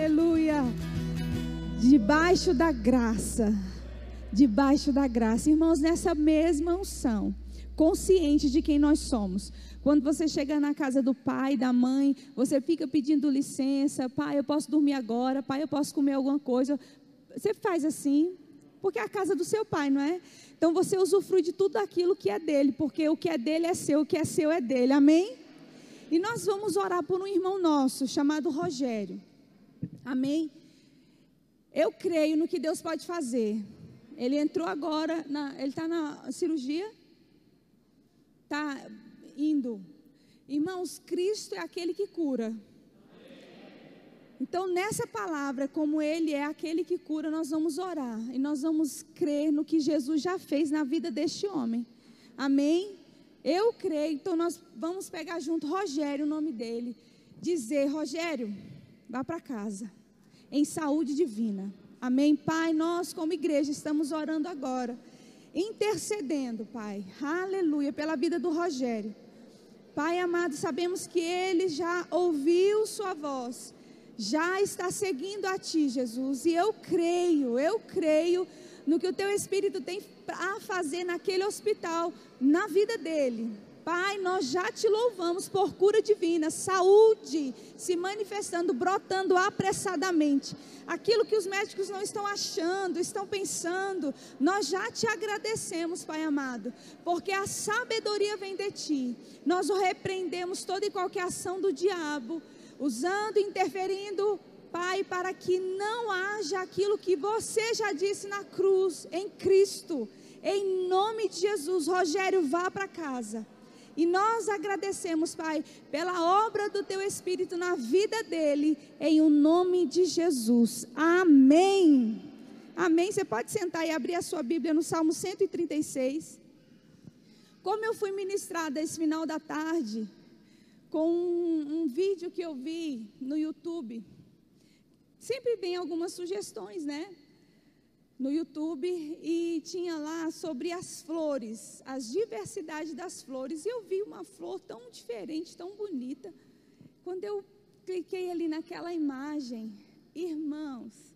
Aleluia. Debaixo da graça. Debaixo da graça. Irmãos, nessa mesma unção, consciente de quem nós somos. Quando você chega na casa do pai, da mãe, você fica pedindo licença, pai, eu posso dormir agora, pai, eu posso comer alguma coisa. Você faz assim, porque é a casa do seu pai, não é? Então você usufrui de tudo aquilo que é dele, porque o que é dele é seu, o que é seu é dele. Amém? E nós vamos orar por um irmão nosso chamado Rogério. Amém? Eu creio no que Deus pode fazer. Ele entrou agora, na, ele está na cirurgia? Está indo. Irmãos, Cristo é aquele que cura. Então, nessa palavra, como Ele é aquele que cura, nós vamos orar e nós vamos crer no que Jesus já fez na vida deste homem. Amém? Eu creio, então nós vamos pegar junto Rogério, o nome dele, dizer: Rogério, vá para casa, em saúde divina. Amém? Pai, nós como igreja estamos orando agora, intercedendo, Pai, aleluia, pela vida do Rogério. Pai amado, sabemos que ele já ouviu Sua voz, já está seguindo a Ti, Jesus, e eu creio, eu creio no que o Teu Espírito tem a fazer naquele hospital, na vida dele. Pai, nós já te louvamos por cura divina, saúde se manifestando, brotando apressadamente. Aquilo que os médicos não estão achando, estão pensando, nós já te agradecemos, Pai amado, porque a sabedoria vem de ti. Nós o repreendemos toda e qualquer ação do diabo, usando, interferindo, Pai, para que não haja aquilo que você já disse na cruz, em Cristo. Em nome de Jesus, Rogério, vá para casa. E nós agradecemos, Pai, pela obra do Teu Espírito na vida dele, em o nome de Jesus. Amém. Amém. Você pode sentar e abrir a sua Bíblia no Salmo 136. Como eu fui ministrada esse final da tarde, com um, um vídeo que eu vi no YouTube, sempre vem algumas sugestões, né? No YouTube e tinha lá sobre as flores, as diversidades das flores. E eu vi uma flor tão diferente, tão bonita. Quando eu cliquei ali naquela imagem, irmãos,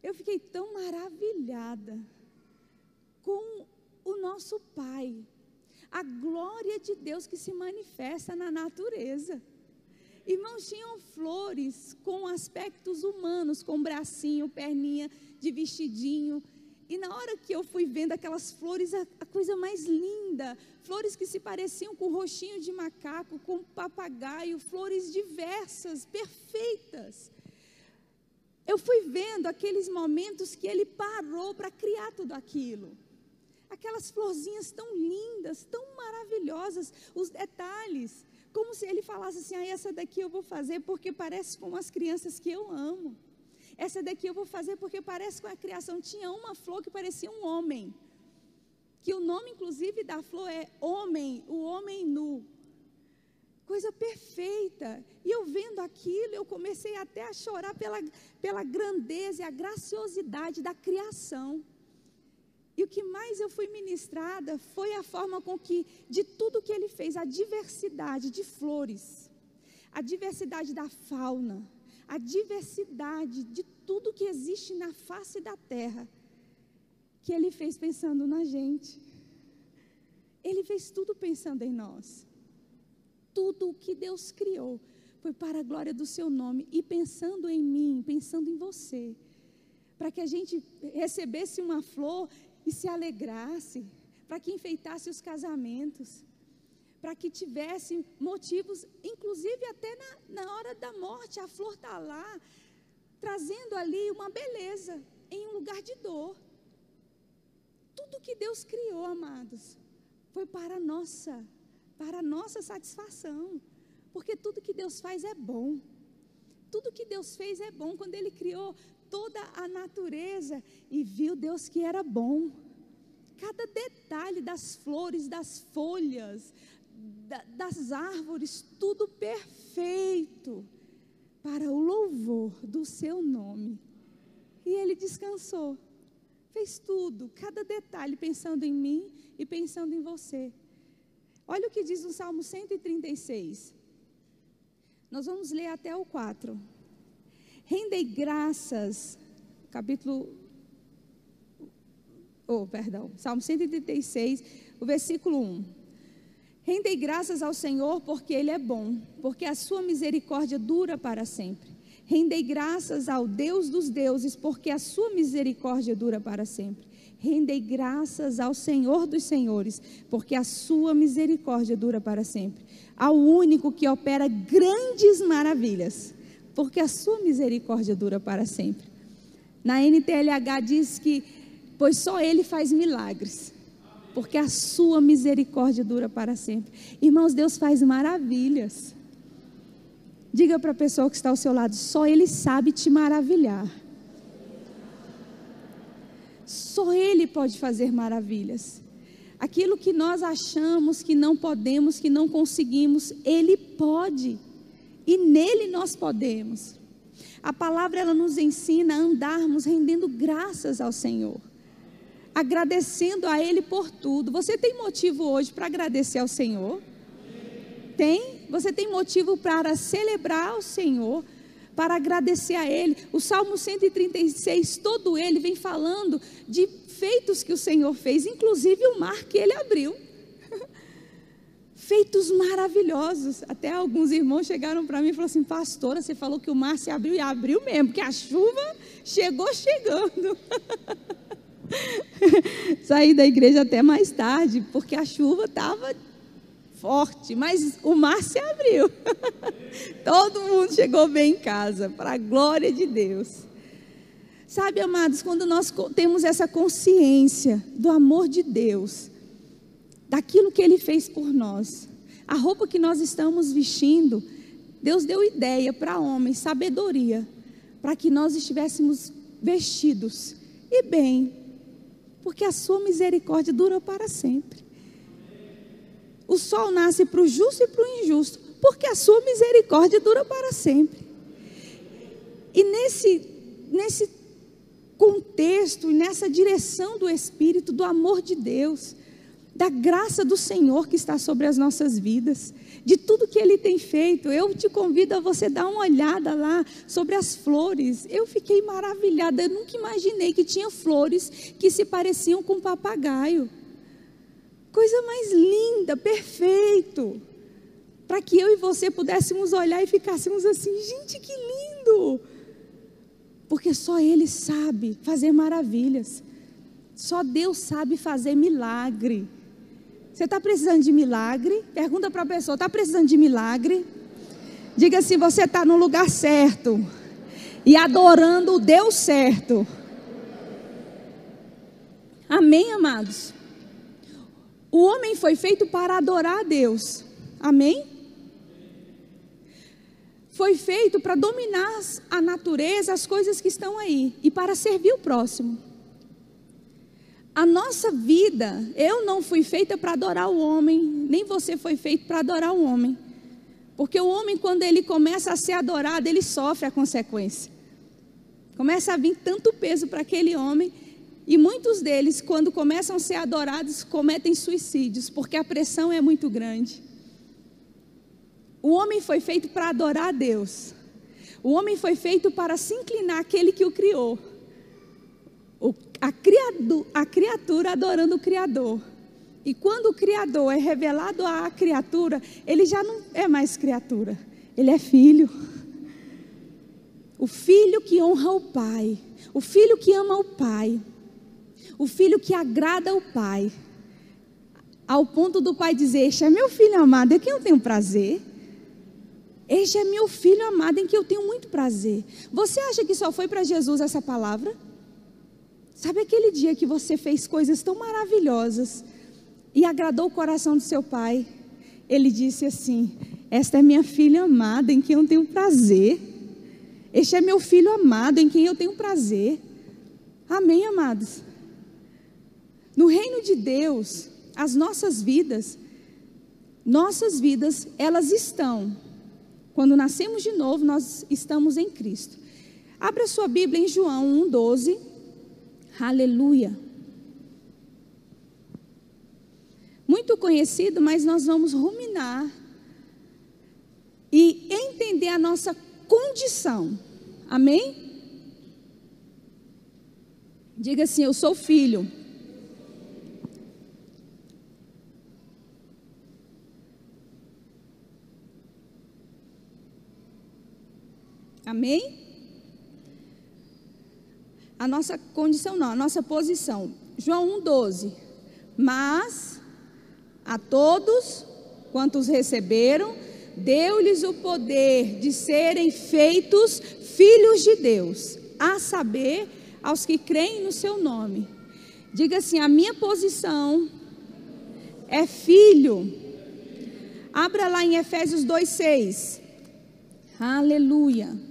eu fiquei tão maravilhada com o nosso Pai, a glória de Deus que se manifesta na natureza. Irmãos, tinham flores com aspectos humanos, com bracinho, perninha de vestidinho. E na hora que eu fui vendo aquelas flores, a, a, coisa mais linda, flores que se pareciam com roxinho de macaco, com papagaio, flores diversas, perfeitas. Eu fui vendo aqueles momentos que ele parou para criar tudo aquilo. Aquelas florzinhas tão lindas, tão maravilhosas, os detalhes, como se ele falasse assim: ah, essa daqui eu vou fazer porque parece com as crianças que eu amo. Essa daqui eu vou fazer porque parece com a criação. Tinha uma flor que parecia um homem. Que o nome, inclusive, da flor é Homem, o Homem Nu. Coisa perfeita. E eu vendo aquilo, eu comecei até a chorar pela, pela grandeza e a graciosidade da criação. E o que mais eu fui ministrada foi a forma com que, de tudo que ele fez, a diversidade de flores, a diversidade da fauna, a diversidade de tudo que existe na face da terra, que Ele fez pensando na gente. Ele fez tudo pensando em nós. Tudo o que Deus criou foi para a glória do Seu nome e pensando em mim, pensando em você, para que a gente recebesse uma flor e se alegrasse, para que enfeitasse os casamentos para que tivesse motivos, inclusive até na, na hora da morte, a flor está lá, trazendo ali uma beleza em um lugar de dor. Tudo que Deus criou, amados, foi para nossa, para nossa satisfação. Porque tudo que Deus faz é bom. Tudo que Deus fez é bom. Quando Ele criou toda a natureza e viu Deus que era bom. Cada detalhe das flores, das folhas, das árvores, tudo perfeito para o louvor do seu nome. E ele descansou, fez tudo, cada detalhe, pensando em mim e pensando em você. Olha o que diz o Salmo 136. Nós vamos ler até o 4. Rendei graças, capítulo. Oh, perdão, Salmo 136, o versículo 1. Rendei graças ao Senhor porque Ele é bom, porque a sua misericórdia dura para sempre. Rendei graças ao Deus dos deuses, porque a sua misericórdia dura para sempre. Rendei graças ao Senhor dos senhores, porque a sua misericórdia dura para sempre. Ao único que opera grandes maravilhas, porque a sua misericórdia dura para sempre. Na NTLH diz que, pois só ele faz milagres, porque a sua misericórdia dura para sempre. Irmãos, Deus faz maravilhas. Diga para a pessoa que está ao seu lado: só Ele sabe te maravilhar. Só Ele pode fazer maravilhas. Aquilo que nós achamos que não podemos, que não conseguimos, Ele pode. E nele nós podemos. A palavra ela nos ensina a andarmos rendendo graças ao Senhor, agradecendo a Ele por tudo. Você tem motivo hoje para agradecer ao Senhor? Tem? você tem motivo para celebrar o Senhor, para agradecer a Ele. O Salmo 136, todo ele vem falando de feitos que o Senhor fez, inclusive o mar que Ele abriu. Feitos maravilhosos. Até alguns irmãos chegaram para mim e falaram assim: Pastora, você falou que o mar se abriu e abriu mesmo, que a chuva chegou chegando. Saí da igreja até mais tarde, porque a chuva estava forte, mas o mar se abriu. Todo mundo chegou bem em casa, para a glória de Deus. Sabe, amados, quando nós temos essa consciência do amor de Deus, daquilo que Ele fez por nós, a roupa que nós estamos vestindo, Deus deu ideia para homens, sabedoria, para que nós estivéssemos vestidos e bem, porque a Sua misericórdia dura para sempre. O sol nasce para o justo e para o injusto, porque a sua misericórdia dura para sempre. E nesse, nesse contexto e nessa direção do Espírito, do amor de Deus, da graça do Senhor que está sobre as nossas vidas, de tudo que Ele tem feito. Eu te convido a você dar uma olhada lá sobre as flores. Eu fiquei maravilhada, eu nunca imaginei que tinha flores que se pareciam com papagaio. Coisa mais linda, perfeito. Para que eu e você pudéssemos olhar e ficássemos assim, gente, que lindo! Porque só Ele sabe fazer maravilhas. Só Deus sabe fazer milagre. Você está precisando de milagre? Pergunta para a pessoa: está precisando de milagre? Diga assim: você está no lugar certo e adorando o Deus certo. Amém, amados? O homem foi feito para adorar a Deus. Amém? Foi feito para dominar a natureza, as coisas que estão aí e para servir o próximo. A nossa vida, eu não fui feita para adorar o homem, nem você foi feito para adorar o homem. Porque o homem, quando ele começa a ser adorado, ele sofre a consequência. Começa a vir tanto peso para aquele homem e muitos deles, quando começam a ser adorados, cometem suicídios, porque a pressão é muito grande. O homem foi feito para adorar a Deus. O homem foi feito para se inclinar àquele que o criou. A, criado, a criatura adorando o Criador. E quando o Criador é revelado à criatura, ele já não é mais criatura, ele é filho. O filho que honra o Pai, o filho que ama o Pai. O filho que agrada o pai, ao ponto do pai dizer: Este é meu filho amado, em quem eu tenho prazer. Este é meu filho amado, em que eu tenho muito prazer. Você acha que só foi para Jesus essa palavra? Sabe aquele dia que você fez coisas tão maravilhosas e agradou o coração do seu pai? Ele disse assim: Esta é minha filha amada, em quem eu tenho prazer. Este é meu filho amado, em quem eu tenho prazer. Amém, amados? No reino de Deus, as nossas vidas, nossas vidas, elas estão. Quando nascemos de novo, nós estamos em Cristo. Abra sua Bíblia em João 1,12. Aleluia. Muito conhecido, mas nós vamos ruminar e entender a nossa condição. Amém? Diga assim: Eu sou filho. Amém? A nossa condição não, a nossa posição. João 1,12. Mas a todos quantos receberam, deu-lhes o poder de serem feitos filhos de Deus, a saber, aos que creem no seu nome. Diga assim: a minha posição é filho. Abra lá em Efésios 2,6. Aleluia.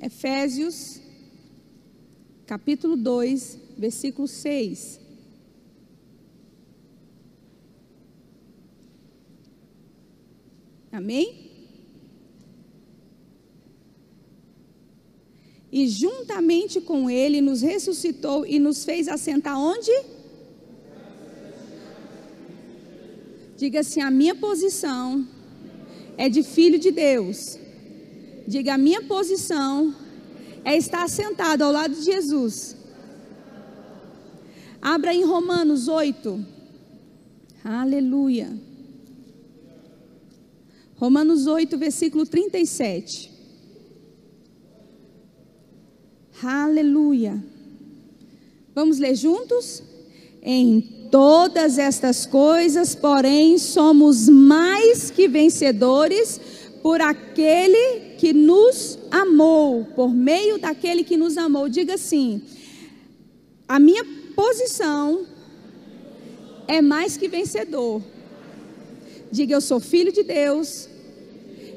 Efésios, capítulo 2, versículo 6. Amém? E juntamente com ele nos ressuscitou e nos fez assentar onde? Diga assim: a minha posição é de filho de Deus. Diga: a minha posição é estar sentado ao lado de Jesus. Abra em Romanos 8. Aleluia. Romanos 8, versículo 37. Aleluia. Vamos ler juntos? Em todas estas coisas, porém, somos mais que vencedores por aquele que nos amou, por meio daquele que nos amou. Diga assim: a minha posição é mais que vencedor. Diga, eu sou filho de Deus,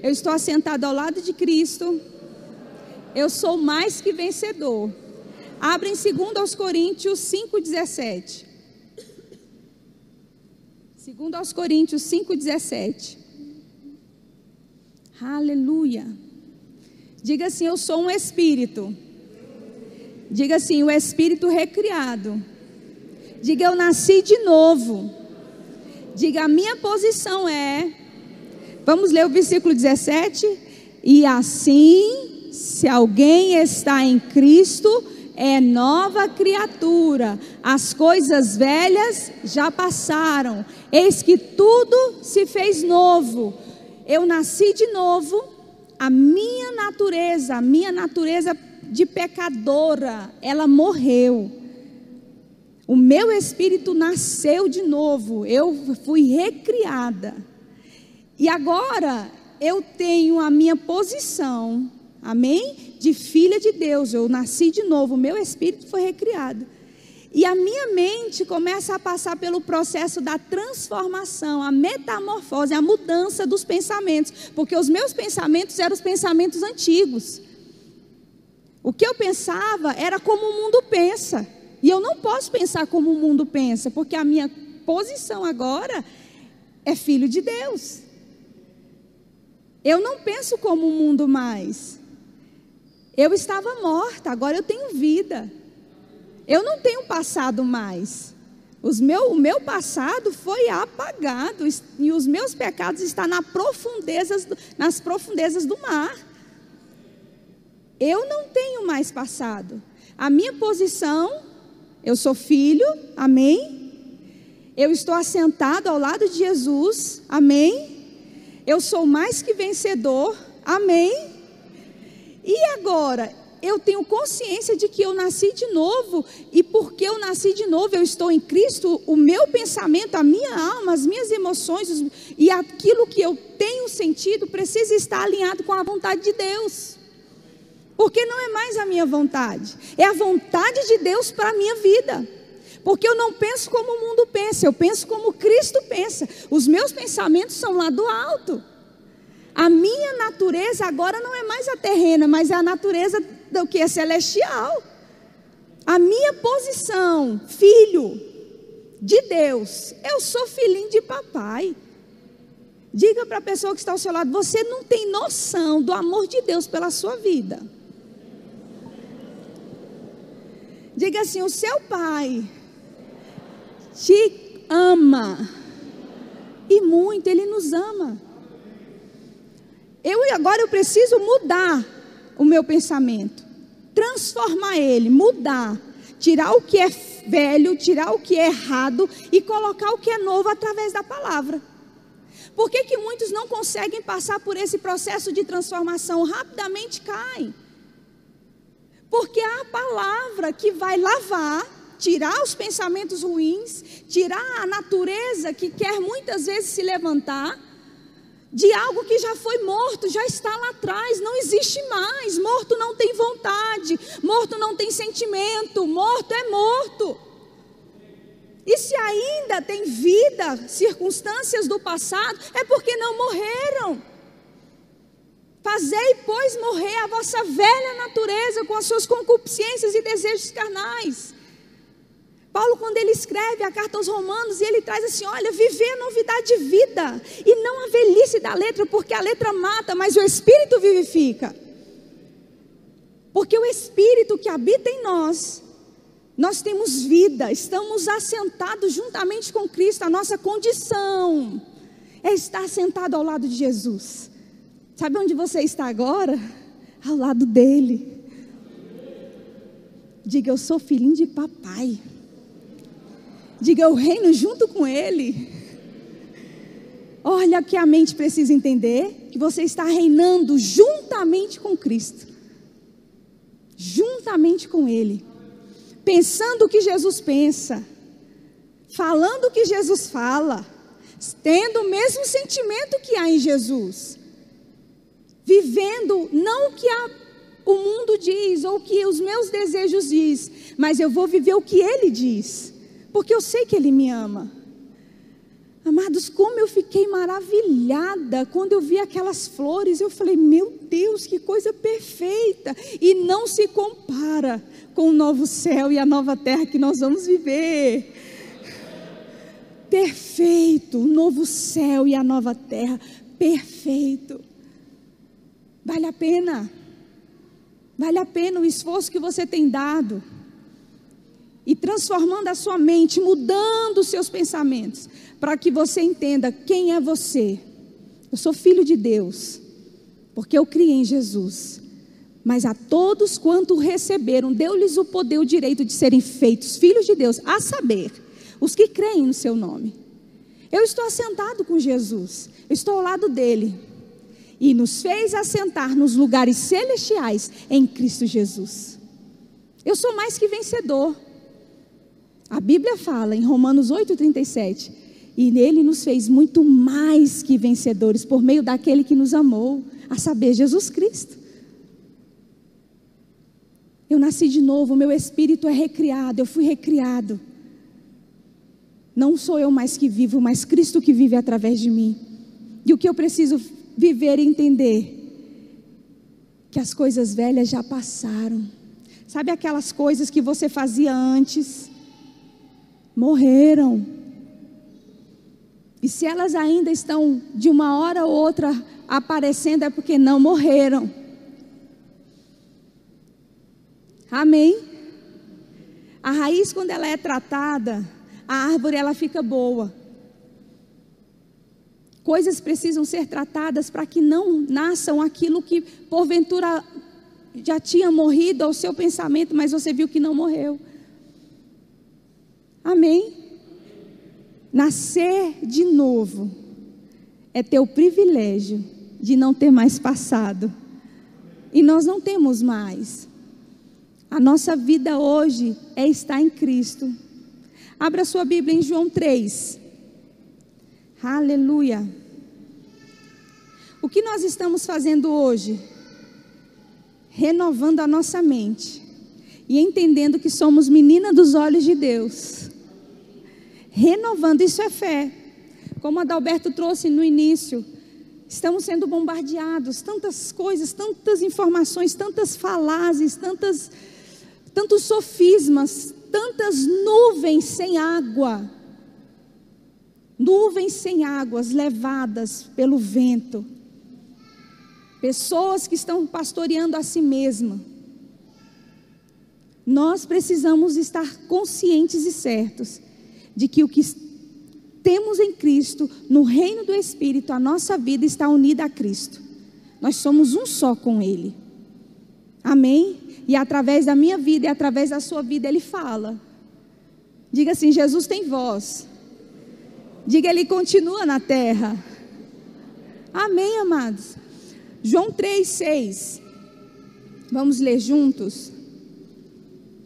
eu estou assentado ao lado de Cristo. Eu sou mais que vencedor. Abra em 2 aos Coríntios 5,17. 2 aos Coríntios 5,17. Aleluia. Diga assim: Eu sou um espírito. Diga assim: o espírito recriado. Diga: Eu nasci de novo. Diga: A minha posição é Vamos ler o versículo 17. E assim, se alguém está em Cristo, é nova criatura. As coisas velhas já passaram. Eis que tudo se fez novo. Eu nasci de novo. A minha natureza, a minha natureza de pecadora, ela morreu. O meu espírito nasceu de novo. Eu fui recriada. E agora eu tenho a minha posição, amém? De filha de Deus. Eu nasci de novo, o meu espírito foi recriado. E a minha mente começa a passar pelo processo da transformação, a metamorfose, a mudança dos pensamentos, porque os meus pensamentos eram os pensamentos antigos. O que eu pensava era como o mundo pensa. E eu não posso pensar como o mundo pensa, porque a minha posição agora é filho de Deus. Eu não penso como o mundo mais. Eu estava morta, agora eu tenho vida. Eu não tenho passado mais. Meu, o meu passado foi apagado e os meus pecados estão na profundezas, nas profundezas do mar. Eu não tenho mais passado. A minha posição, eu sou filho, amém? Eu estou assentado ao lado de Jesus, amém? Eu sou mais que vencedor. Amém? E agora, eu tenho consciência de que eu nasci de novo, e porque eu nasci de novo, eu estou em Cristo, o meu pensamento, a minha alma, as minhas emoções e aquilo que eu tenho sentido precisa estar alinhado com a vontade de Deus. Porque não é mais a minha vontade, é a vontade de Deus para a minha vida. Porque eu não penso como o mundo pensa, eu penso como Cristo pensa. Os meus pensamentos são lá do alto. A minha natureza agora não é mais a terrena, mas é a natureza do que é celestial. A minha posição, filho de Deus, eu sou filhinho de papai. Diga para a pessoa que está ao seu lado: você não tem noção do amor de Deus pela sua vida. Diga assim: o seu pai te ama. E muito, Ele nos ama. Eu agora eu preciso mudar o meu pensamento, transformar ele, mudar, tirar o que é velho, tirar o que é errado e colocar o que é novo através da palavra. Por que, que muitos não conseguem passar por esse processo de transformação? Rapidamente caem. Porque é a palavra que vai lavar, tirar os pensamentos ruins, tirar a natureza que quer muitas vezes se levantar de algo que já foi morto, já está lá atrás, não existe mais. Morto não tem vontade, morto não tem sentimento, morto é morto. E se ainda tem vida, circunstâncias do passado, é porque não morreram. Fazei, pois, morrer a vossa velha natureza com as suas concupiscências e desejos carnais. Paulo, quando ele escreve a carta aos Romanos, e ele traz assim: olha, viver a novidade de vida, e não a velhice da letra, porque a letra mata, mas o Espírito vivifica. Porque o Espírito que habita em nós, nós temos vida, estamos assentados juntamente com Cristo, a nossa condição é estar sentado ao lado de Jesus. Sabe onde você está agora? Ao lado dele. Diga, eu sou filhinho de papai. Diga, eu reino junto com Ele. Olha que a mente precisa entender que você está reinando juntamente com Cristo. Juntamente com Ele. Pensando o que Jesus pensa. Falando o que Jesus fala. Tendo o mesmo sentimento que há em Jesus. Vivendo não o que o mundo diz ou o que os meus desejos diz, mas eu vou viver o que Ele diz porque eu sei que Ele me ama. Amados, como eu fiquei maravilhada quando eu vi aquelas flores. Eu falei, meu Deus, que coisa perfeita! E não se compara com o novo céu e a nova terra que nós vamos viver. Perfeito, o novo céu e a nova terra, perfeito. Vale a pena, vale a pena o esforço que você tem dado e transformando a sua mente, mudando os seus pensamentos, para que você entenda quem é você. Eu sou filho de Deus, porque eu criei em Jesus. Mas a todos quanto receberam, deu-lhes o poder, o direito de serem feitos filhos de Deus, a saber, os que creem no seu nome. Eu estou assentado com Jesus, eu estou ao lado dele. E nos fez assentar nos lugares celestiais em Cristo Jesus. Eu sou mais que vencedor. A Bíblia fala em Romanos 8,37: E nele nos fez muito mais que vencedores por meio daquele que nos amou, a saber, Jesus Cristo. Eu nasci de novo, meu espírito é recriado, eu fui recriado. Não sou eu mais que vivo, mas Cristo que vive através de mim. E o que eu preciso viver e entender? Que as coisas velhas já passaram. Sabe aquelas coisas que você fazia antes? Morreram. E se elas ainda estão de uma hora ou outra aparecendo, é porque não morreram. Amém? A raiz, quando ela é tratada, a árvore ela fica boa. Coisas precisam ser tratadas para que não nasçam aquilo que porventura já tinha morrido ao seu pensamento, mas você viu que não morreu. Amém? Nascer de novo é ter o privilégio de não ter mais passado. E nós não temos mais. A nossa vida hoje é estar em Cristo. Abra sua Bíblia em João 3. Aleluia. O que nós estamos fazendo hoje? Renovando a nossa mente e entendendo que somos menina dos olhos de Deus renovando. Isso é fé. Como Adalberto trouxe no início, estamos sendo bombardeados, tantas coisas, tantas informações, tantas falácias, tantas, tantos sofismas, tantas nuvens sem água. Nuvens sem águas levadas pelo vento. Pessoas que estão pastoreando a si mesma. Nós precisamos estar conscientes e certos de que o que temos em Cristo, no reino do Espírito, a nossa vida está unida a Cristo. Nós somos um só com Ele. Amém? E através da minha vida e através da sua vida, Ele fala. Diga assim: Jesus tem voz. Diga, Ele continua na terra. Amém, amados? João 3, 6. Vamos ler juntos?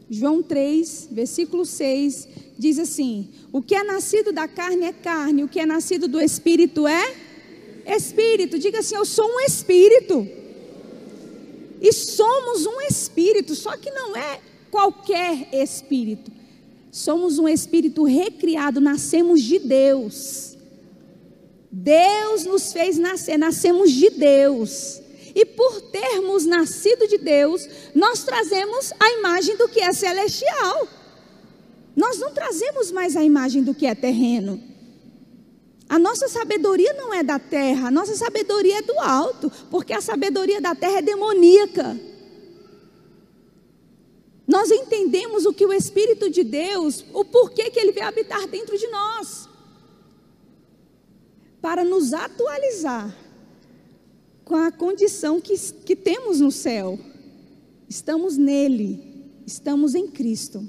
João 3, versículo 6, diz assim: O que é nascido da carne é carne, o que é nascido do espírito é espírito. Diga assim: Eu sou um espírito. E somos um espírito, só que não é qualquer espírito. Somos um espírito recriado, nascemos de Deus. Deus nos fez nascer, nascemos de Deus. E por termos nascido de Deus, nós trazemos a imagem do que é celestial. Nós não trazemos mais a imagem do que é terreno. A nossa sabedoria não é da terra, a nossa sabedoria é do alto, porque a sabedoria da terra é demoníaca. Nós entendemos o que o Espírito de Deus, o porquê que ele veio habitar dentro de nós. Para nos atualizar com a condição que, que temos no céu. Estamos nele, estamos em Cristo.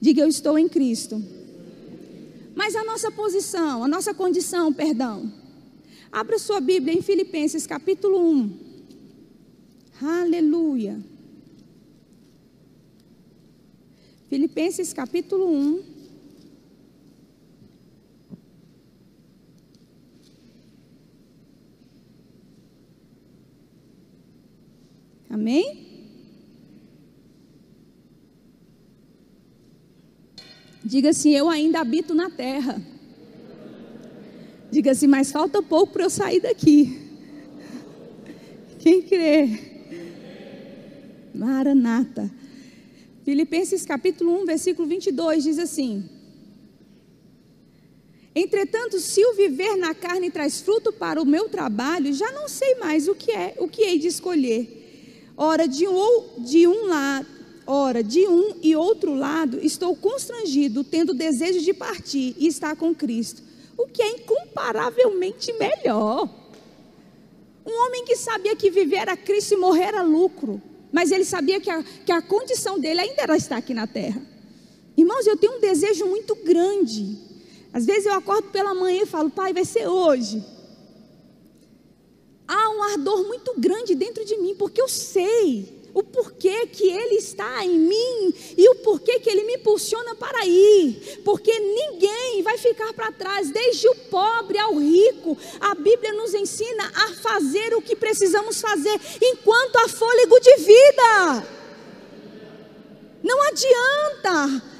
Diga, eu estou em Cristo. Mas a nossa posição, a nossa condição, perdão. Abra sua Bíblia em Filipenses capítulo 1. Aleluia. Filipenses capítulo 1. Amém? Diga assim: Eu ainda habito na terra. Diga assim: Mas falta pouco para eu sair daqui. Quem crê? Maranata. Filipenses capítulo 1, versículo 22 diz assim: Entretanto, se o viver na carne traz fruto para o meu trabalho, já não sei mais o que é, o que hei de escolher. Ora, de um, de um lado, ora, de um e outro lado, estou constrangido, tendo desejo de partir e estar com Cristo, o que é incomparavelmente melhor. Um homem que sabia que viver era Cristo e morrer era lucro, mas ele sabia que a, que a condição dele ainda era estar aqui na terra. Irmãos, eu tenho um desejo muito grande. Às vezes eu acordo pela manhã e falo, pai, vai ser hoje há um ardor muito grande dentro de mim, porque eu sei o porquê que Ele está em mim e o porquê que Ele me impulsiona para ir, porque ninguém vai ficar para trás, desde o pobre ao rico. A Bíblia nos ensina a fazer o que precisamos fazer enquanto há fôlego de vida. Não adianta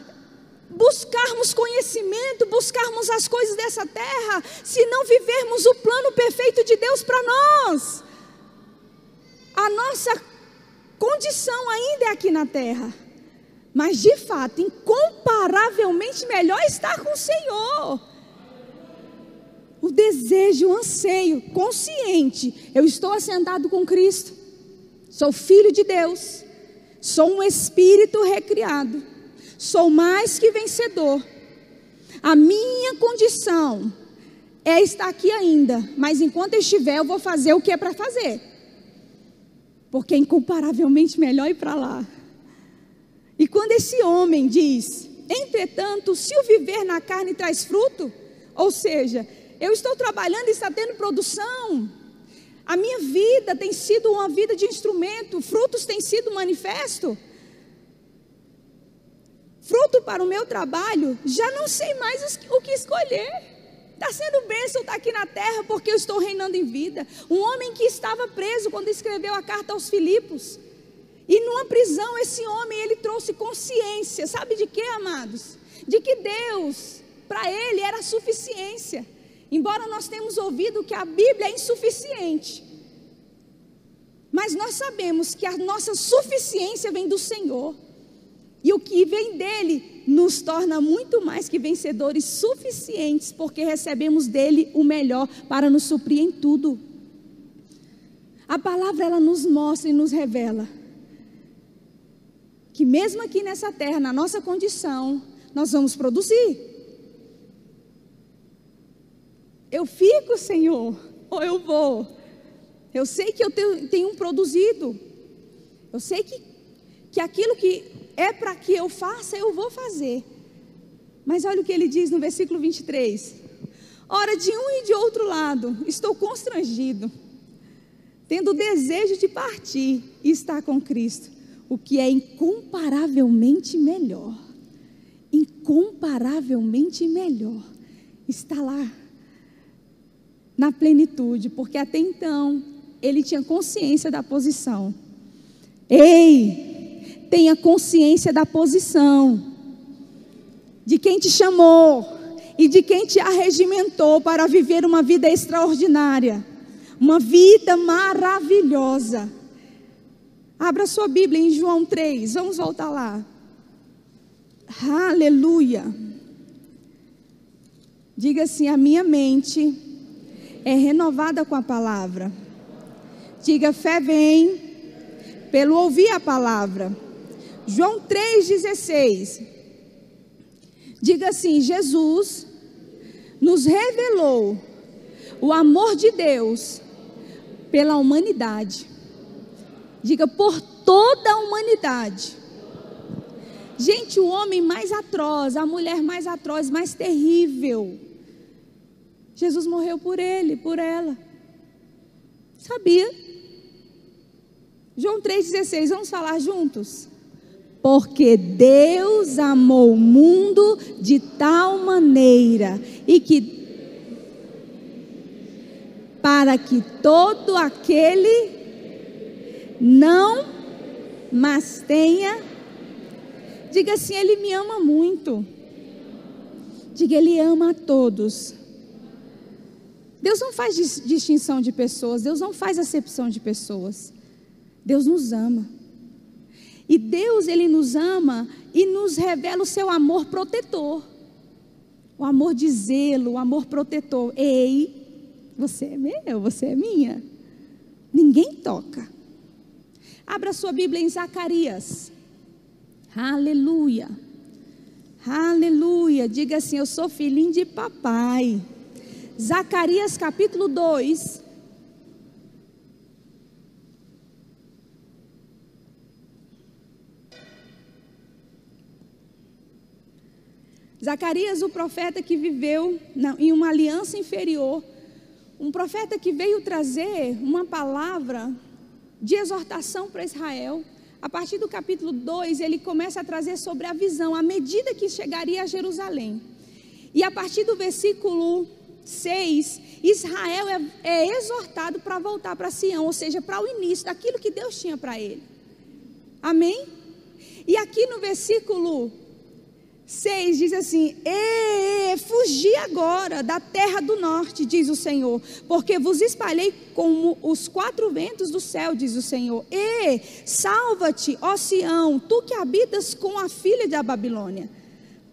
buscarmos conhecimento, buscarmos as coisas dessa terra, se não vivermos o plano perfeito de Deus para nós. A nossa condição ainda é aqui na terra, mas de fato, incomparavelmente melhor estar com o Senhor. O desejo, o anseio, consciente, eu estou assentado com Cristo, sou filho de Deus, sou um espírito recriado sou mais que vencedor. A minha condição é estar aqui ainda, mas enquanto eu estiver, eu vou fazer o que é para fazer. Porque é incomparavelmente melhor ir para lá. E quando esse homem diz: Entretanto, se o viver na carne traz fruto, ou seja, eu estou trabalhando e está tendo produção, a minha vida tem sido uma vida de instrumento, frutos têm sido manifesto fruto para o meu trabalho, já não sei mais o que escolher. Está sendo bênção estar aqui na terra porque eu estou reinando em vida. Um homem que estava preso quando escreveu a carta aos Filipos. E numa prisão, esse homem, ele trouxe consciência. Sabe de quê, amados? De que Deus, para ele, era suficiência. Embora nós tenhamos ouvido que a Bíblia é insuficiente. Mas nós sabemos que a nossa suficiência vem do Senhor. E o que vem dele nos torna muito mais que vencedores suficientes, porque recebemos dele o melhor para nos suprir em tudo. A palavra ela nos mostra e nos revela que mesmo aqui nessa terra, na nossa condição, nós vamos produzir. Eu fico, Senhor, ou eu vou? Eu sei que eu tenho, tenho produzido. Eu sei que, que aquilo que é para que eu faça, eu vou fazer. Mas olha o que ele diz no versículo 23. Ora, de um e de outro lado, estou constrangido, tendo desejo de partir e estar com Cristo, o que é incomparavelmente melhor. Incomparavelmente melhor. Está lá, na plenitude, porque até então ele tinha consciência da posição. Ei, tenha consciência da posição, de quem te chamou e de quem te arregimentou para viver uma vida extraordinária, uma vida maravilhosa. Abra sua Bíblia em João 3, vamos voltar lá. Aleluia. Diga assim: a minha mente é renovada com a palavra. Diga, fé vem pelo ouvir a palavra. João 3,16. Diga assim: Jesus nos revelou o amor de Deus pela humanidade. Diga, por toda a humanidade. Gente, o homem mais atroz, a mulher mais atroz, mais terrível. Jesus morreu por ele, por ela. Sabia? João 3,16, vamos falar juntos? Porque Deus amou o mundo de tal maneira e que para que todo aquele não mas tenha diga assim, ele me ama muito. Diga, ele ama a todos. Deus não faz distinção de pessoas, Deus não faz acepção de pessoas. Deus nos ama. E Deus, Ele nos ama e nos revela o seu amor protetor. O amor de zelo, o amor protetor. Ei, você é meu, você é minha. Ninguém toca. Abra sua Bíblia em Zacarias. Aleluia. Aleluia. Diga assim: Eu sou filhinho de papai. Zacarias capítulo 2. Zacarias, o profeta que viveu em uma aliança inferior, um profeta que veio trazer uma palavra de exortação para Israel. A partir do capítulo 2, ele começa a trazer sobre a visão, a medida que chegaria a Jerusalém. E a partir do versículo 6, Israel é, é exortado para voltar para Sião, ou seja, para o início daquilo que Deus tinha para ele. Amém? E aqui no versículo 6 diz assim: e, Fugi agora da terra do norte, diz o Senhor, porque vos espalhei como os quatro ventos do céu, diz o Senhor. E salva-te, ó Sião, tu que habitas com a filha da Babilônia.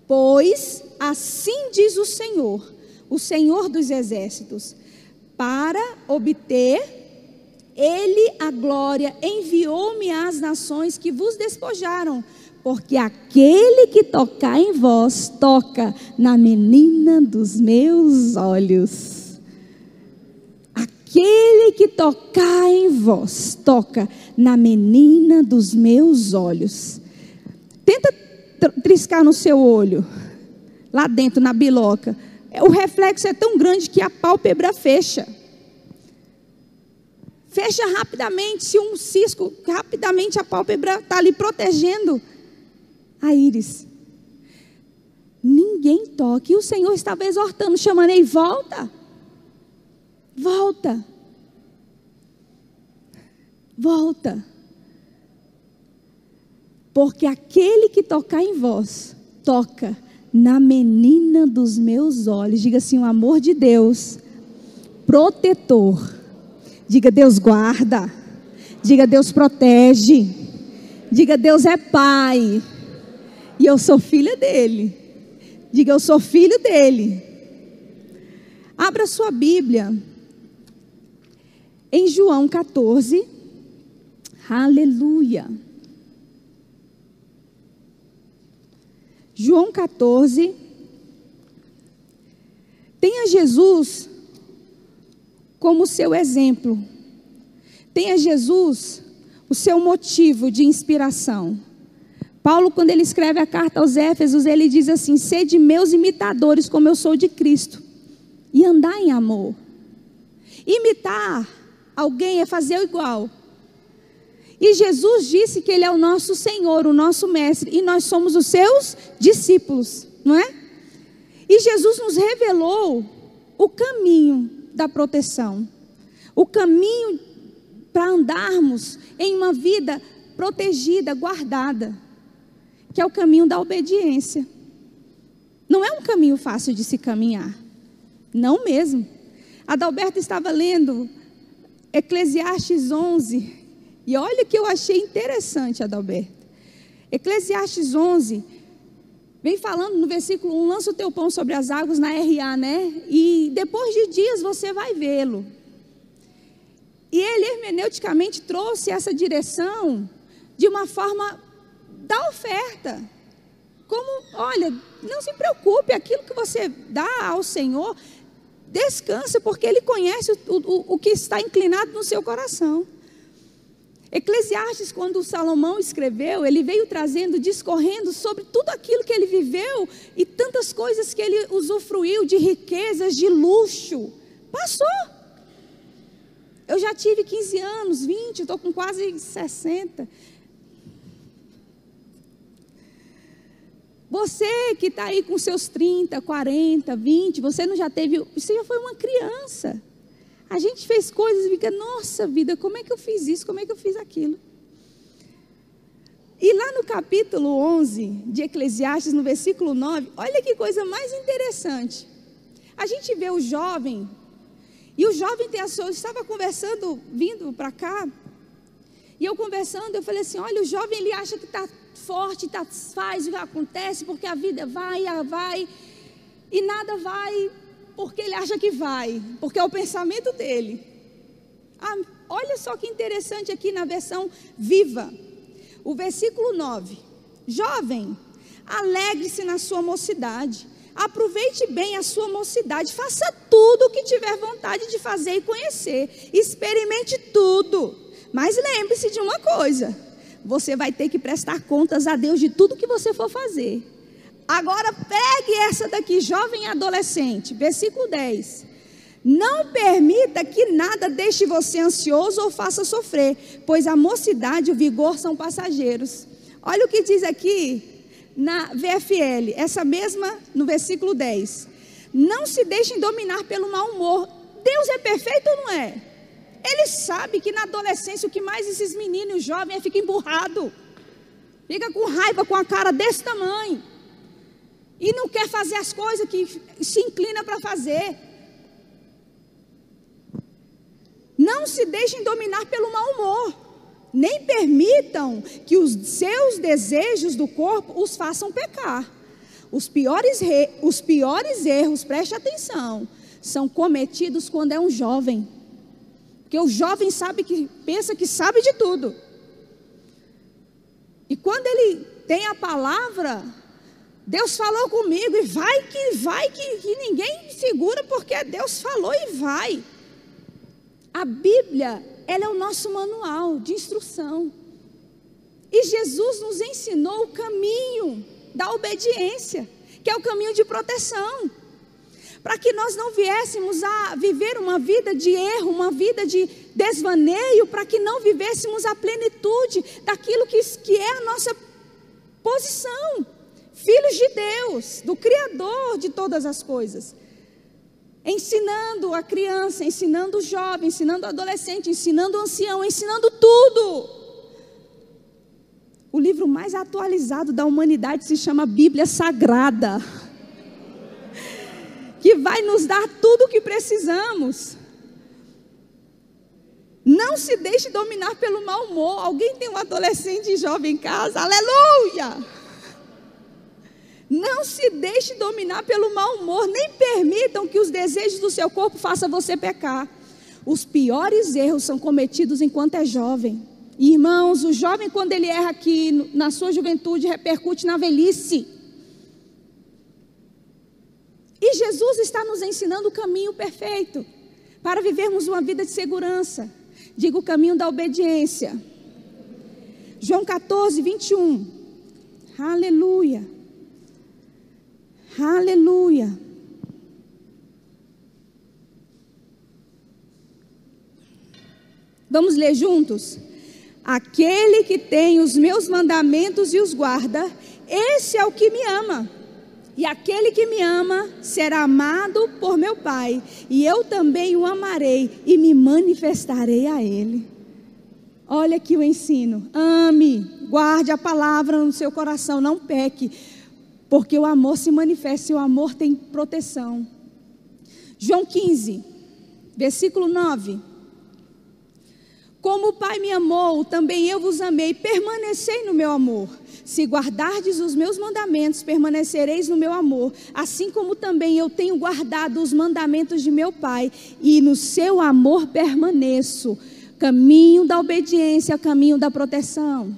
Pois assim diz o Senhor, o Senhor dos exércitos, para obter ele a glória, enviou-me às nações que vos despojaram porque aquele que tocar em vós, toca na menina dos meus olhos. Aquele que tocar em vós, toca na menina dos meus olhos. Tenta triscar no seu olho, lá dentro, na biloca. O reflexo é tão grande que a pálpebra fecha. Fecha rapidamente, se um cisco, rapidamente a pálpebra está ali protegendo a íris. Ninguém toca. E o Senhor estava exortando, chamando, ei, volta. Volta. Volta. Porque aquele que tocar em vós, toca na menina dos meus olhos. Diga assim: o amor de Deus, protetor. Diga, Deus guarda. Diga, Deus protege. Diga, Deus é Pai. E eu sou filha dele. Diga, eu sou filho dele. Abra sua Bíblia em João 14. Aleluia. João 14. Tenha Jesus como seu exemplo. Tenha Jesus o seu motivo de inspiração. Paulo, quando ele escreve a carta aos Éfesos, ele diz assim: Sede meus imitadores, como eu sou de Cristo, e andar em amor. Imitar alguém é fazer igual. E Jesus disse que Ele é o nosso Senhor, o nosso Mestre, e nós somos os seus discípulos, não é? E Jesus nos revelou o caminho da proteção, o caminho para andarmos em uma vida protegida, guardada, que é o caminho da obediência. Não é um caminho fácil de se caminhar, não mesmo. Adalberto estava lendo Eclesiastes 11, e olha que eu achei interessante, Adalberto. Eclesiastes 11 vem falando no versículo 1, lança o teu pão sobre as águas na RA, né? E depois de dias você vai vê-lo. E ele hermeneuticamente trouxe essa direção de uma forma da oferta. Como, olha, não se preocupe, aquilo que você dá ao Senhor, descanse, porque Ele conhece o, o, o que está inclinado no seu coração. Eclesiastes, quando Salomão escreveu, ele veio trazendo, discorrendo sobre tudo aquilo que ele viveu e tantas coisas que ele usufruiu de riquezas, de luxo. Passou. Eu já tive 15 anos, 20, estou com quase 60. Você que está aí com seus 30, 40, 20, você não já teve, você já foi uma criança. A gente fez coisas e fica, nossa vida, como é que eu fiz isso? Como é que eu fiz aquilo? E lá no capítulo 11 de Eclesiastes, no versículo 9, olha que coisa mais interessante. A gente vê o jovem, e o jovem tem a sua, estava conversando, vindo para cá, e eu conversando, eu falei assim: olha, o jovem ele acha que está forte, faz o que acontece, porque a vida vai, vai, e nada vai porque ele acha que vai, porque é o pensamento dele. Ah, olha só que interessante aqui na versão viva, o versículo 9: Jovem, alegre-se na sua mocidade, aproveite bem a sua mocidade, faça tudo o que tiver vontade de fazer e conhecer, experimente tudo, mas lembre-se de uma coisa: você vai ter que prestar contas a Deus de tudo que você for fazer. Agora pegue essa daqui, jovem adolescente, versículo 10. Não permita que nada deixe você ansioso ou faça sofrer, pois a mocidade e o vigor são passageiros. Olha o que diz aqui na VFL, essa mesma no versículo 10. Não se deixem dominar pelo mau humor. Deus é perfeito ou não é? Ele sabe que na adolescência o que mais esses meninos jovens é ficar emburrado. Fica com raiva com a cara desse tamanho e não quer fazer as coisas que se inclina para fazer. Não se deixem dominar pelo mau humor, nem permitam que os seus desejos do corpo os façam pecar. Os piores, re, os piores erros, preste atenção, são cometidos quando é um jovem. Porque o jovem sabe que pensa que sabe de tudo. E quando ele tem a palavra, Deus falou comigo e vai que vai que, que ninguém segura porque Deus falou e vai. A Bíblia, ela é o nosso manual de instrução. E Jesus nos ensinou o caminho da obediência, que é o caminho de proteção. Para que nós não viéssemos a viver uma vida de erro, uma vida de desvaneio, para que não vivêssemos a plenitude daquilo que, que é a nossa posição filhos de Deus, do Criador de todas as coisas. Ensinando a criança, ensinando o jovem, ensinando o adolescente, ensinando o ancião, ensinando tudo. O livro mais atualizado da humanidade se chama Bíblia Sagrada, que vai nos dar tudo o que precisamos. Não se deixe dominar pelo mau humor. Alguém tem um adolescente jovem em casa? Aleluia! Não se deixe dominar pelo mau humor, nem permitam que os desejos do seu corpo façam você pecar. Os piores erros são cometidos enquanto é jovem. Irmãos, o jovem, quando ele erra aqui na sua juventude, repercute na velhice. E Jesus está nos ensinando o caminho perfeito para vivermos uma vida de segurança, Diga o caminho da obediência. João 14, 21. Aleluia. Aleluia. Vamos ler juntos? Aquele que tem os meus mandamentos e os guarda, esse é o que me ama. E aquele que me ama será amado por meu Pai, e eu também o amarei e me manifestarei a ele. Olha aqui o ensino. Ame, guarde a palavra no seu coração, não peque, porque o amor se manifesta e o amor tem proteção. João 15, versículo 9. Como o Pai me amou, também eu vos amei, permanecei no meu amor. Se guardardes os meus mandamentos, permanecereis no meu amor, assim como também eu tenho guardado os mandamentos de meu Pai, e no seu amor permaneço. Caminho da obediência, caminho da proteção.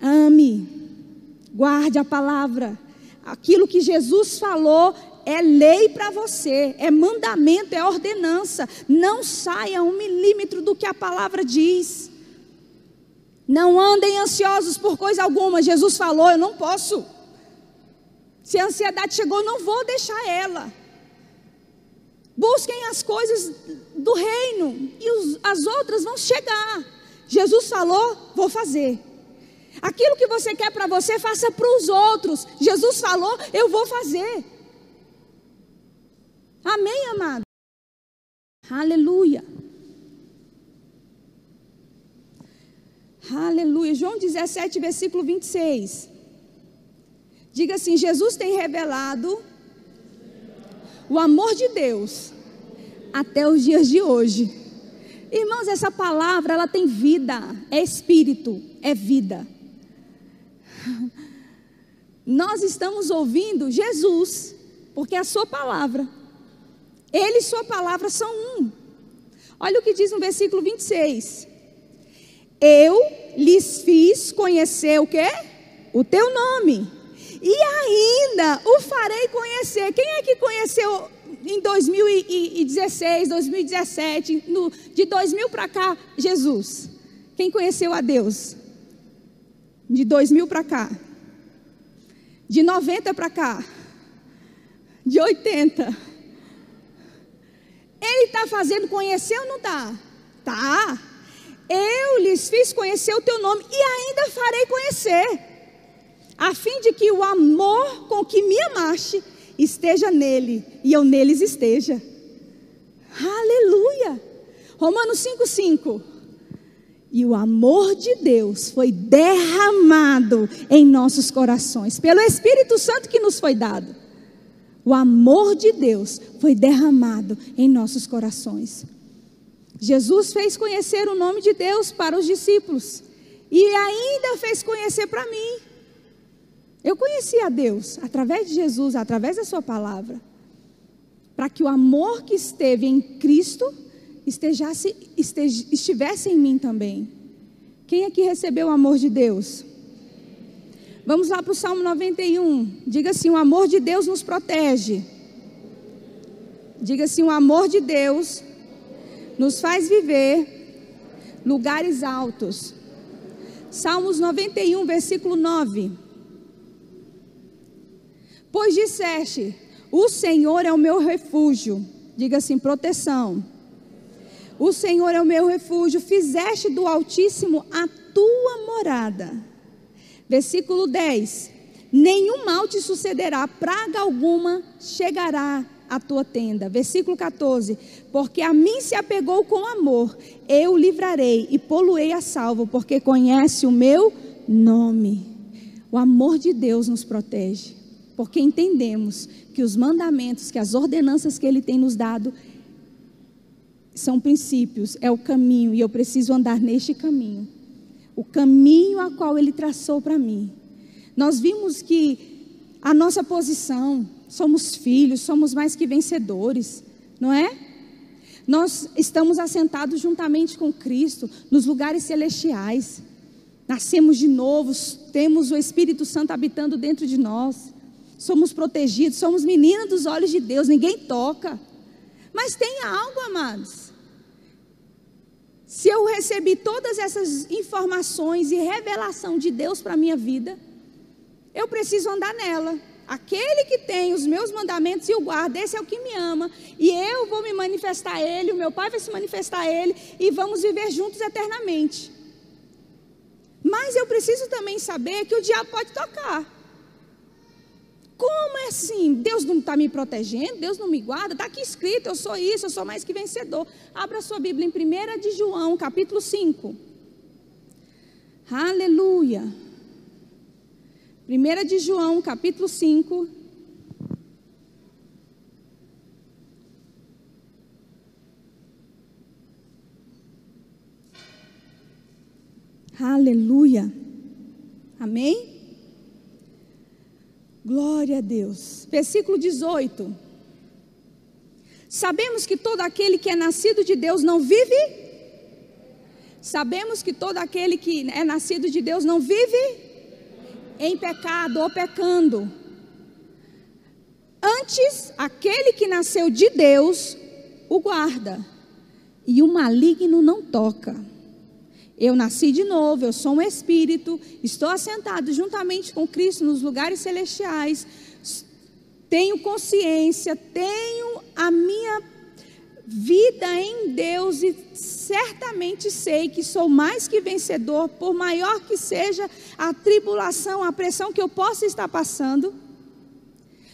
Ame, guarde a palavra. Aquilo que Jesus falou é lei para você, é mandamento, é ordenança. Não saia um milímetro do que a palavra diz. Não andem ansiosos por coisa alguma. Jesus falou: eu não posso. Se a ansiedade chegou, não vou deixar ela. Busquem as coisas do reino e os, as outras vão chegar. Jesus falou: vou fazer. Aquilo que você quer para você, faça para os outros. Jesus falou: eu vou fazer. Amém, amado? Aleluia. Aleluia. João 17, versículo 26. Diga assim: Jesus tem revelado o amor de Deus até os dias de hoje. Irmãos, essa palavra ela tem vida, é espírito, é vida. Nós estamos ouvindo Jesus, porque é a sua palavra. Ele e sua palavra são um. Olha o que diz no versículo 26. Eu lhes fiz conhecer o quê? O teu nome. E ainda o farei conhecer. Quem é que conheceu em 2016, 2017, no, de 2000 para cá, Jesus? Quem conheceu a Deus? De 2000 para cá. De 90 para cá. De 80 ele está fazendo conhecer ou não está? Tá. Eu lhes fiz conhecer o teu nome e ainda farei conhecer, a fim de que o amor com que me amaste esteja nele e eu neles esteja. Aleluia. Romanos 5,5. E o amor de Deus foi derramado em nossos corações, pelo Espírito Santo que nos foi dado. O amor de Deus foi derramado em nossos corações. Jesus fez conhecer o nome de Deus para os discípulos e ainda fez conhecer para mim. Eu conheci a Deus através de Jesus, através da Sua palavra, para que o amor que esteve em Cristo estejasse, estivesse em mim também. Quem aqui recebeu o amor de Deus? Vamos lá para o Salmo 91. Diga assim: o amor de Deus nos protege. Diga assim: o amor de Deus nos faz viver lugares altos. Salmos 91, versículo 9. Pois disseste: O Senhor é o meu refúgio. Diga assim: proteção. O Senhor é o meu refúgio. Fizeste do Altíssimo a tua morada. Versículo 10: Nenhum mal te sucederá, praga alguma chegará à tua tenda. Versículo 14: Porque a mim se apegou com amor, eu livrarei e poluei a salvo, porque conhece o meu nome. O amor de Deus nos protege, porque entendemos que os mandamentos, que as ordenanças que Ele tem nos dado, são princípios, é o caminho, e eu preciso andar neste caminho o caminho a qual Ele traçou para mim. Nós vimos que a nossa posição, somos filhos, somos mais que vencedores, não é? Nós estamos assentados juntamente com Cristo nos lugares celestiais. Nascemos de novo, temos o Espírito Santo habitando dentro de nós. Somos protegidos, somos meninas dos olhos de Deus, ninguém toca. Mas tem algo, amados. Se eu recebi todas essas informações e revelação de Deus para a minha vida, eu preciso andar nela. Aquele que tem os meus mandamentos e o guarda, esse é o que me ama. E eu vou me manifestar a ele, o meu pai vai se manifestar a ele, e vamos viver juntos eternamente. Mas eu preciso também saber que o diabo pode tocar. Como é assim? Deus não está me protegendo, Deus não me guarda, está aqui escrito, eu sou isso, eu sou mais que vencedor. Abra sua Bíblia em 1 de João, capítulo 5. Aleluia. 1 de João, capítulo 5. Aleluia. Amém? Glória a Deus. Versículo 18. Sabemos que todo aquele que é nascido de Deus não vive. Sabemos que todo aquele que é nascido de Deus não vive em pecado ou pecando. Antes, aquele que nasceu de Deus o guarda, e o maligno não toca. Eu nasci de novo, eu sou um espírito, estou assentado juntamente com Cristo nos lugares celestiais, tenho consciência, tenho a minha vida em Deus e certamente sei que sou mais que vencedor, por maior que seja a tribulação, a pressão que eu possa estar passando.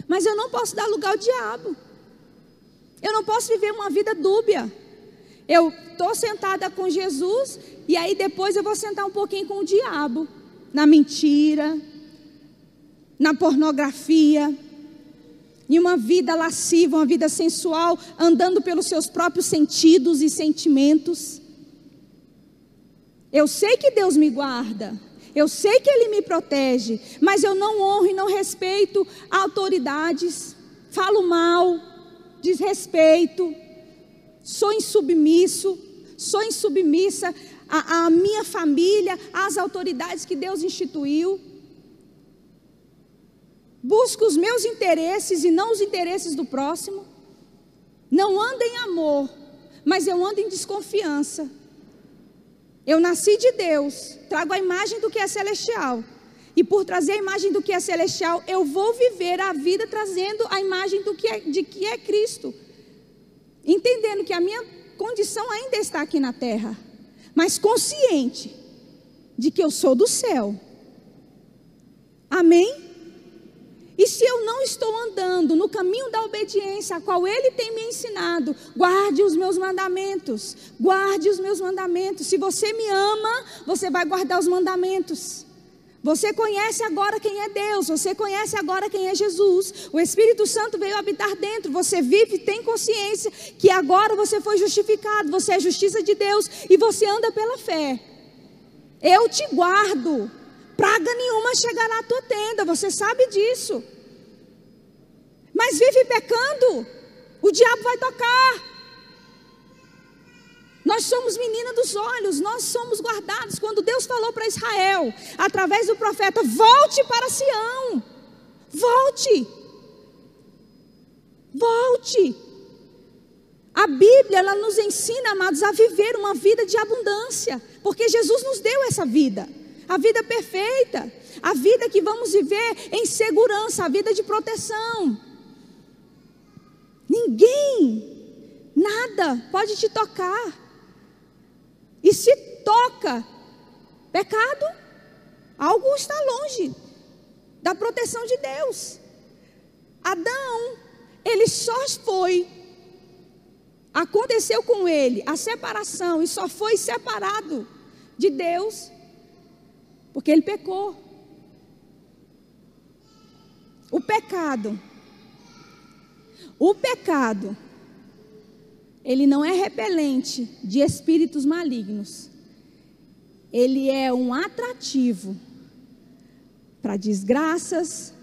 Mas eu não posso dar lugar ao diabo. Eu não posso viver uma vida dúbia. Eu estou sentada com Jesus e aí depois eu vou sentar um pouquinho com o diabo, na mentira, na pornografia, em uma vida lasciva, uma vida sensual, andando pelos seus próprios sentidos e sentimentos. Eu sei que Deus me guarda, eu sei que Ele me protege, mas eu não honro e não respeito autoridades, falo mal, desrespeito, sou insubmisso, sou insubmissa à, à minha família, às autoridades que Deus instituiu. Busco os meus interesses e não os interesses do próximo. Não ando em amor, mas eu ando em desconfiança. Eu nasci de Deus, trago a imagem do que é celestial. E por trazer a imagem do que é celestial, eu vou viver a vida trazendo a imagem do que é, de que é Cristo entendendo que a minha condição ainda está aqui na terra, mas consciente de que eu sou do céu. Amém? E se eu não estou andando no caminho da obediência, a qual Ele tem me ensinado, guarde os meus mandamentos, guarde os meus mandamentos. Se você me ama, você vai guardar os mandamentos. Você conhece agora quem é Deus, você conhece agora quem é Jesus. O Espírito Santo veio habitar dentro, você vive, tem consciência que agora você foi justificado, você é justiça de Deus e você anda pela fé. Eu te guardo, praga nenhuma chegará à tua tenda, você sabe disso. Mas vive pecando, o diabo vai tocar. Nós somos menina dos olhos, nós somos guardados. Quando Deus falou para Israel, através do profeta: volte para Sião, volte, volte. A Bíblia, ela nos ensina, amados, a viver uma vida de abundância, porque Jesus nos deu essa vida, a vida perfeita, a vida que vamos viver em segurança, a vida de proteção. Ninguém, nada pode te tocar. E se toca pecado, algo está longe da proteção de Deus. Adão, ele só foi, aconteceu com ele a separação e só foi separado de Deus porque ele pecou. O pecado, o pecado ele não é repelente de espíritos malignos. Ele é um atrativo para desgraças,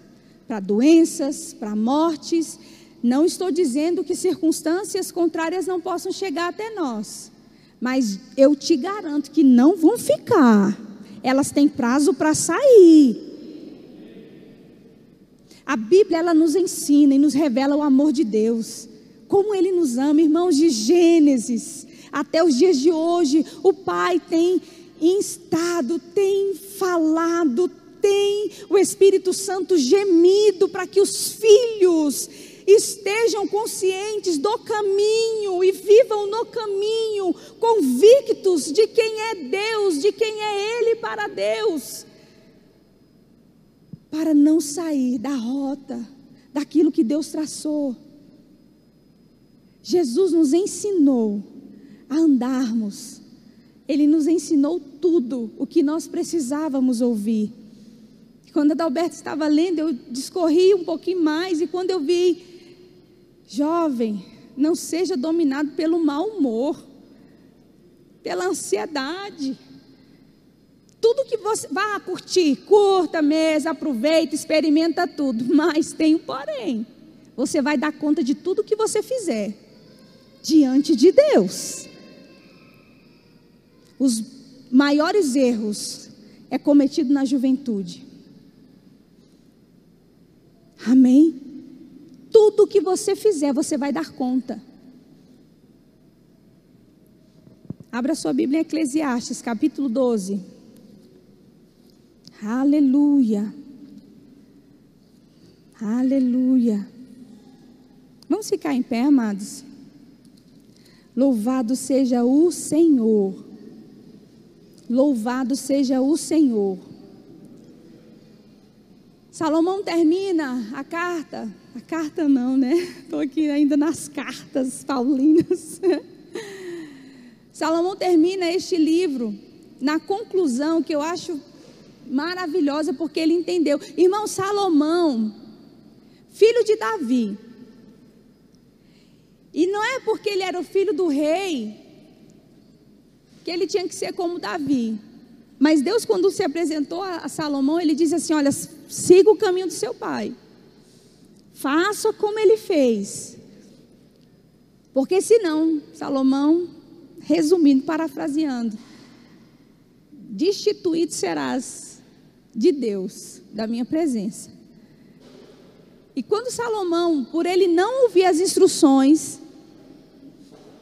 para doenças, para mortes. Não estou dizendo que circunstâncias contrárias não possam chegar até nós, mas eu te garanto que não vão ficar. Elas têm prazo para sair. A Bíblia ela nos ensina e nos revela o amor de Deus como Ele nos ama, irmãos, de Gênesis Até os dias de hoje, o Pai tem instado, tem falado, tem o Espírito Santo gemido para que os filhos estejam conscientes do caminho e vivam no caminho, convictos de quem é Deus, de quem é Ele para Deus, para não sair da rota, daquilo que Deus traçou. Jesus nos ensinou a andarmos, Ele nos ensinou tudo o que nós precisávamos ouvir. Quando Adalberto estava lendo, eu discorri um pouquinho mais, e quando eu vi Jovem, não seja dominado pelo mau humor, pela ansiedade. Tudo que você vá curtir, curta mesa, aproveita, experimenta tudo, mas tem um porém. Você vai dar conta de tudo que você fizer diante de Deus. Os maiores erros é cometido na juventude. Amém? tudo que você fizer, você vai dar conta. Abra sua Bíblia em Eclesiastes, capítulo 12. Aleluia. Aleluia. Vamos ficar em pé, amados. Louvado seja o Senhor. Louvado seja o Senhor. Salomão termina a carta a carta não, né? Estou aqui ainda nas cartas paulinas. Salomão termina este livro na conclusão que eu acho maravilhosa, porque ele entendeu. Irmão Salomão, filho de Davi. E não é porque ele era o filho do rei que ele tinha que ser como Davi. Mas Deus, quando se apresentou a Salomão, ele disse assim: Olha, siga o caminho do seu pai. Faça como ele fez. Porque senão, Salomão, resumindo, parafraseando, destituído serás de Deus, da minha presença. E quando Salomão, por ele não ouvir as instruções,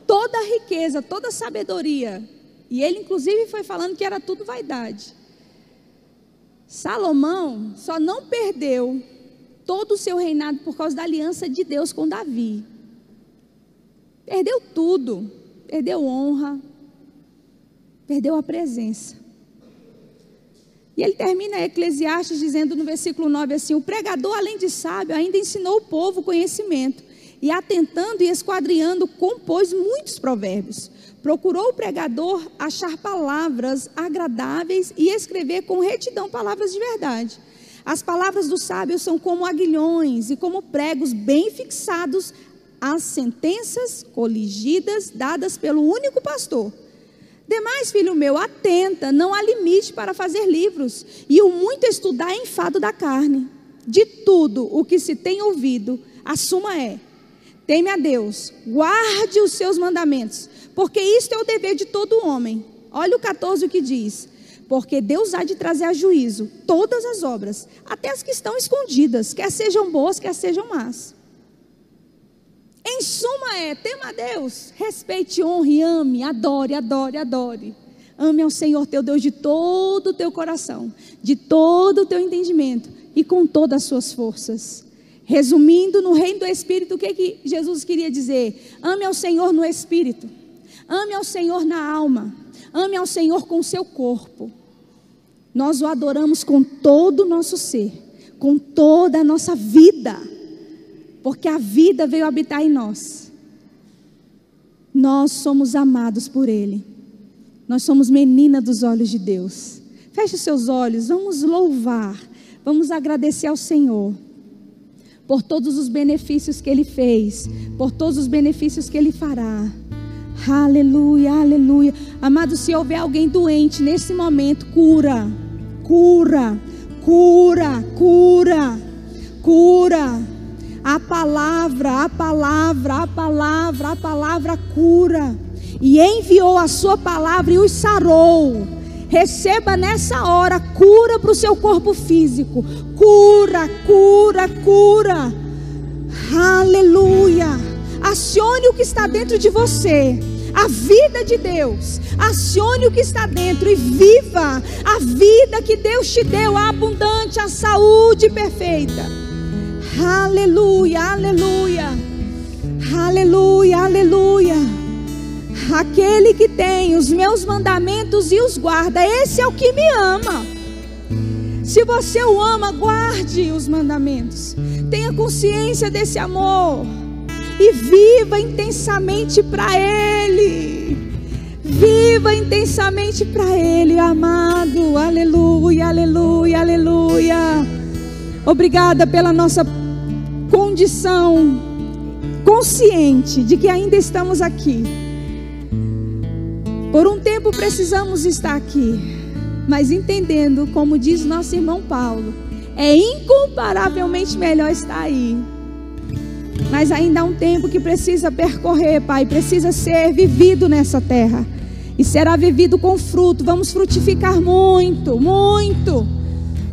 toda a riqueza, toda a sabedoria, e ele inclusive foi falando que era tudo vaidade. Salomão só não perdeu todo o seu reinado por causa da aliança de Deus com Davi. Perdeu tudo, perdeu honra, perdeu a presença. E ele termina Eclesiastes dizendo no versículo 9 assim: O pregador, além de sábio, ainda ensinou o povo conhecimento, e atentando e esquadriando, compôs muitos provérbios. Procurou o pregador achar palavras agradáveis e escrever com retidão palavras de verdade. As palavras dos sábios são como aguilhões e como pregos bem fixados às sentenças coligidas dadas pelo único pastor. Demais, filho meu, atenta, não há limite para fazer livros, e o muito estudar é enfado da carne. De tudo o que se tem ouvido, a suma é: teme a Deus, guarde os seus mandamentos, porque isto é o dever de todo homem. Olha o 14 o que diz: porque Deus há de trazer a juízo todas as obras, até as que estão escondidas, quer sejam boas, quer sejam más. Em suma é, tema a Deus, respeite, honre, ame, adore, adore, adore. Ame ao Senhor teu Deus de todo o teu coração, de todo o teu entendimento e com todas as suas forças. Resumindo, no reino do Espírito, o que, que Jesus queria dizer? Ame ao Senhor no Espírito, ame ao Senhor na alma, ame ao Senhor com o seu corpo, nós o adoramos com todo o nosso ser, com toda a nossa vida, porque a vida veio habitar em nós. Nós somos amados por Ele, nós somos menina dos olhos de Deus. Feche os seus olhos, vamos louvar, vamos agradecer ao Senhor por todos os benefícios que Ele fez, por todos os benefícios que Ele fará. Aleluia, aleluia. Amado, se houver alguém doente nesse momento, cura, cura, cura, cura, cura. A palavra, a palavra, a palavra, a palavra cura. E enviou a sua palavra e os sarou. Receba nessa hora cura para o seu corpo físico. Cura, cura, cura. Aleluia. Acione o que está dentro de você a vida de Deus. Acione o que está dentro e viva a vida que Deus te deu, a abundante, a saúde perfeita. Aleluia, aleluia. Aleluia, aleluia. Aquele que tem os meus mandamentos e os guarda, esse é o que me ama. Se você o ama, guarde os mandamentos. Tenha consciência desse amor e viva intensamente para Ele. Viva intensamente para Ele, amado. Aleluia, aleluia, aleluia. Obrigada pela nossa condição consciente de que ainda estamos aqui. Por um tempo precisamos estar aqui, mas entendendo, como diz nosso irmão Paulo, é incomparavelmente melhor estar aí mas ainda há um tempo que precisa percorrer, Pai, precisa ser vivido nessa terra. E será vivido com fruto. Vamos frutificar muito, muito,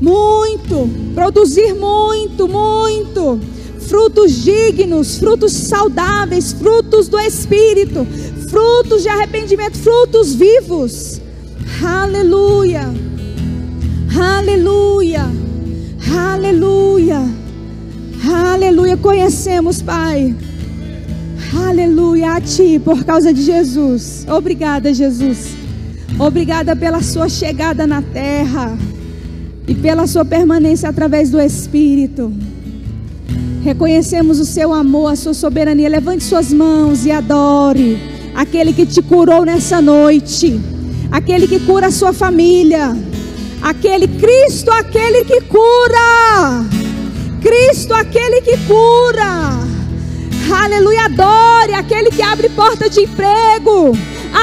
muito. Produzir muito, muito. Frutos dignos, frutos saudáveis, frutos do Espírito, frutos de arrependimento, frutos vivos. Aleluia. Aleluia. Aleluia. Aleluia, conhecemos, Pai. Aleluia a Ti, por causa de Jesus. Obrigada, Jesus. Obrigada pela Sua chegada na terra e pela Sua permanência através do Espírito. Reconhecemos o Seu amor, a Sua soberania. Levante Suas mãos e adore aquele que te curou nessa noite, aquele que cura a sua família, aquele Cristo, aquele que cura. Cristo, aquele que cura. Aleluia, adore aquele que abre porta de emprego.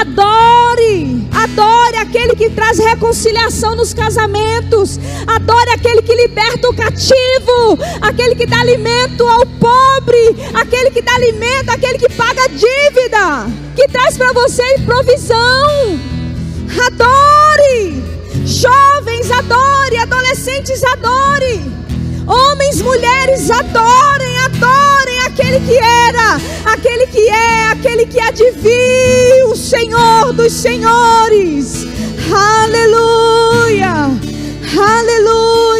Adore, adore aquele que traz reconciliação nos casamentos. Adore aquele que liberta o cativo, aquele que dá alimento ao pobre, aquele que dá alimento, aquele que paga dívida, que traz para você provisão. Adore, jovens, adore, adolescentes, adore. Homens, mulheres, adorem, adorem aquele que era, aquele que é, aquele que há de o Senhor dos senhores. Aleluia! Aleluia!